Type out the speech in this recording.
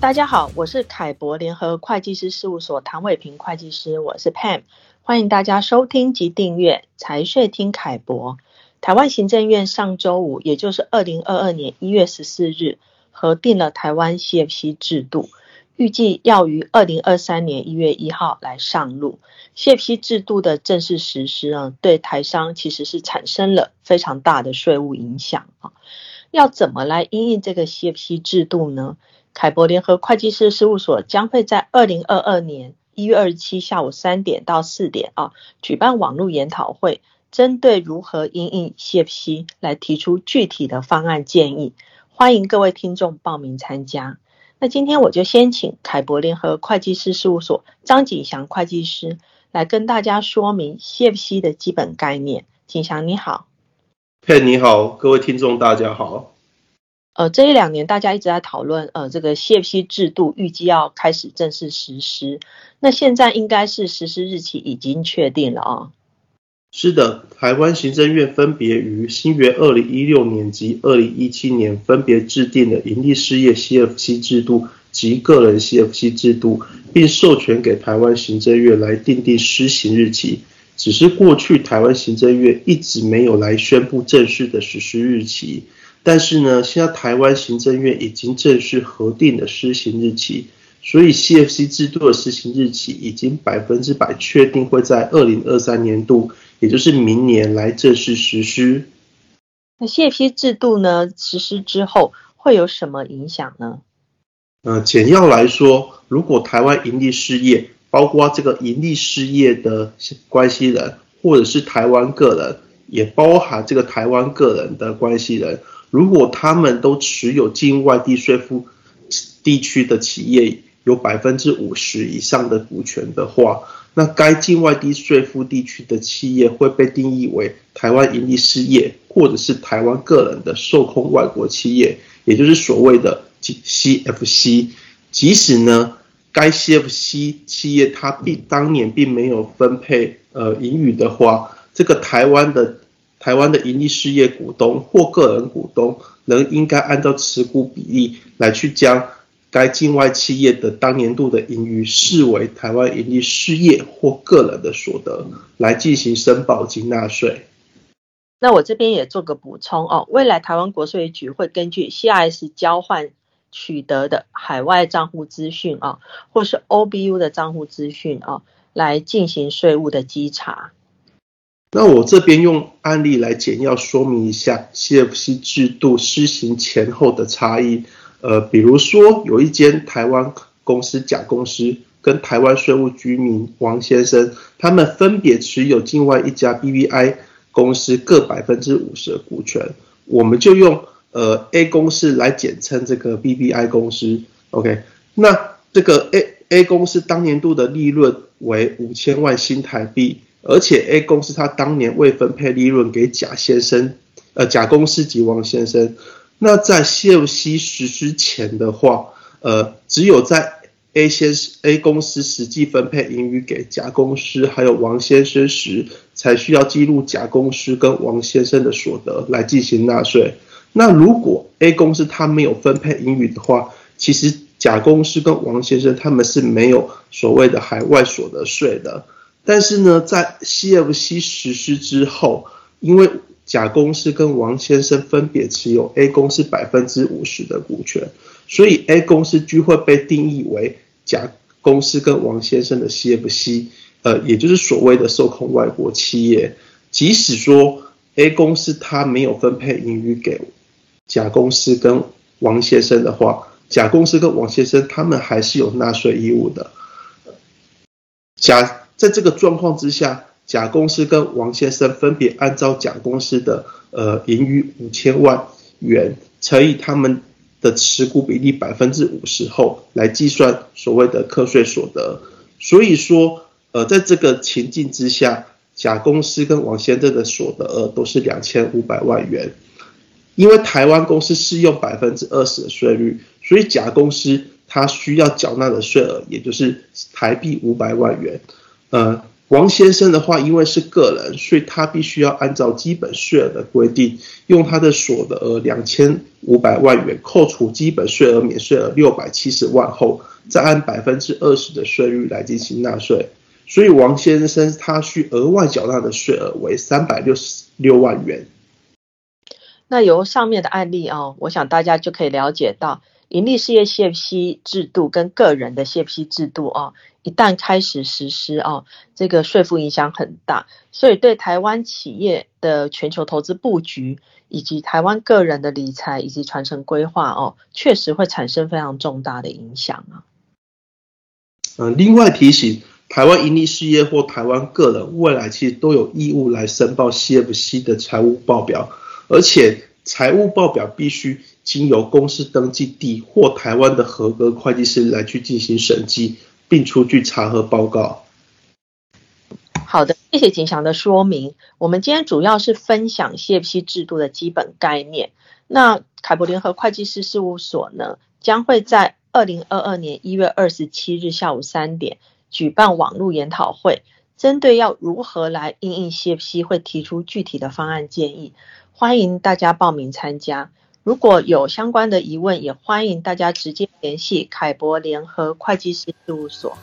大家好，我是凯博联合会计师事务所唐伟平会计师，我是 Pam，欢迎大家收听及订阅财税听凯博。台湾行政院上周五，也就是二零二二年一月十四日，核定了台湾 CFC 制度，预计要于二零二三年一月一号来上路。CFC 制度的正式实施呢，对台商其实是产生了非常大的税务影响啊。要怎么来因应这个 CFC 制度呢？凯博联合会计师事务所将会在二零二二年一月二十七下午三点到四点啊，举办网络研讨会，针对如何应应 CFC 来提出具体的方案建议，欢迎各位听众报名参加。那今天我就先请凯博联合会计师事务所张景祥会计师来跟大家说明 CFC 的基本概念。景祥你好，嘿你好，各位听众大家好。呃，这一两年大家一直在讨论，呃，这个 CFC 制度预计要开始正式实施。那现在应该是实施日期已经确定了啊、是的，台湾行政院分别于新元二零一六年及二零一七年分别制定了营利事业 CFC 制度及个人 CFC 制度，并授权给台湾行政院来订定施行日期。只是过去台湾行政院一直没有来宣布正式的实施日期。但是呢，现在台湾行政院已经正式核定了施行日期，所以 CFC 制度的施行日期已经百分之百确定会在二零二三年度，也就是明年来正式实施。那 CFC 制度呢，实施之后会有什么影响呢？呃，简要来说，如果台湾盈利事业，包括这个盈利事业的关系人，或者是台湾个人，也包含这个台湾个人的关系人。如果他们都持有境外地税负地区的企业有百分之五十以上的股权的话，那该境外地税负地区的企业会被定义为台湾盈利事业，或者是台湾个人的受控外国企业，也就是所谓的 CFC。即使呢，该 CFC 企业它并当年并没有分配呃盈余的话，这个台湾的。台湾的盈利事业股东或个人股东，仍应该按照持股比例来去将该境外企业的当年度的盈余视为台湾盈利事业或个人的所得，来进行申报及纳税。那我这边也做个补充哦，未来台湾国税局会根据 CIS 交换取得的海外账户资讯啊，或是 OBU 的账户资讯啊，来进行税务的稽查。那我这边用案例来简要说明一下 CFC 制度施行前后的差异。呃，比如说有一间台湾公司甲公司跟台湾税务居民王先生，他们分别持有境外一家 BVI 公司各百分之五十的股权，我们就用呃 A 公司来简称这个 BVI 公司。OK，那这个 A A 公司当年度的利润为五千万新台币。而且 A 公司他当年未分配利润给甲先生，呃，甲公司及王先生。那在 CFC 实施前的话，呃，只有在 A 先 A 公司实际分配盈余给甲公司还有王先生时，才需要记录甲公司跟王先生的所得来进行纳税。那如果 A 公司他没有分配盈余的话，其实甲公司跟王先生他们是没有所谓的海外所得税的。但是呢，在 CFC 实施之后，因为甲公司跟王先生分别持有 A 公司百分之五十的股权，所以 A 公司就会被定义为甲公司跟王先生的 CFC，呃，也就是所谓的受控外国企业。即使说 A 公司他没有分配盈余给甲公司跟王先生的话，甲公司跟王先生他们还是有纳税义务的。甲在这个状况之下，甲公司跟王先生分别按照甲公司的呃盈余五千万元乘以他们的持股比例百分之五十后来计算所谓的课税所得。所以说，呃，在这个情境之下，甲公司跟王先生的所得额都是两千五百万元。因为台湾公司适用百分之二十的税率，所以甲公司它需要缴纳的税额也就是台币五百万元。呃，王先生的话，因为是个人，所以他必须要按照基本税额的规定，用他的所得额两千五百万元扣除基本税额免税额六百七十万后，再按百分之二十的税率来进行纳税。所以王先生他需额外缴纳的税额为三百六十六万元。那由上面的案例哦，我想大家就可以了解到。盈利事业 CFC 制度跟个人的 CFC 制度哦，一旦开始实施哦，这个税负影响很大，所以对台湾企业的全球投资布局，以及台湾个人的理财以及传承规划哦，确实会产生非常重大的影响啊。嗯，另外提醒，台湾盈利事业或台湾个人未来其实都有义务来申报 CFC 的财务报表，而且财务报表必须。经由公司登记地或台湾的合格会计师来去进行审计，并出具查核报告。好的，谢谢景祥的说明。我们今天主要是分享 CFC 制度的基本概念。那凯博联合会计师事务所呢，将会在二零二二年一月二十七日下午三点举办网络研讨会，针对要如何来应应 CFC，会提出具体的方案建议，欢迎大家报名参加。如果有相关的疑问，也欢迎大家直接联系凯博联合会计师事务所。